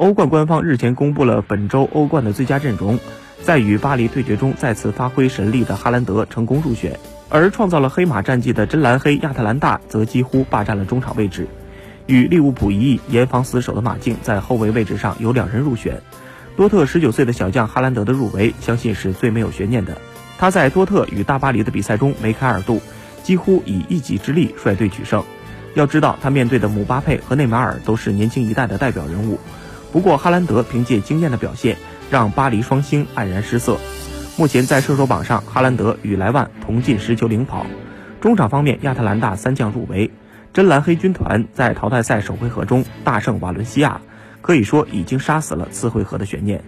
欧冠官方日前公布了本周欧冠的最佳阵容，在与巴黎对决中再次发挥神力的哈兰德成功入选，而创造了黑马战绩的真蓝黑亚特兰大则几乎霸占了中场位置。与利物浦一役严防死守的马竞在后卫位置上有两人入选。多特十九岁的小将哈兰德的入围，相信是最没有悬念的。他在多特与大巴黎的比赛中梅开二度，几乎以一己之力率队取胜。要知道，他面对的姆巴佩和内马尔都是年轻一代的代表人物。不过，哈兰德凭借惊艳的表现，让巴黎双星黯然失色。目前在射手榜上，哈兰德与莱万同进十球领跑。中场方面，亚特兰大三将入围，真蓝黑军团在淘汰赛首回合中大胜瓦伦西亚，可以说已经杀死了次回合的悬念。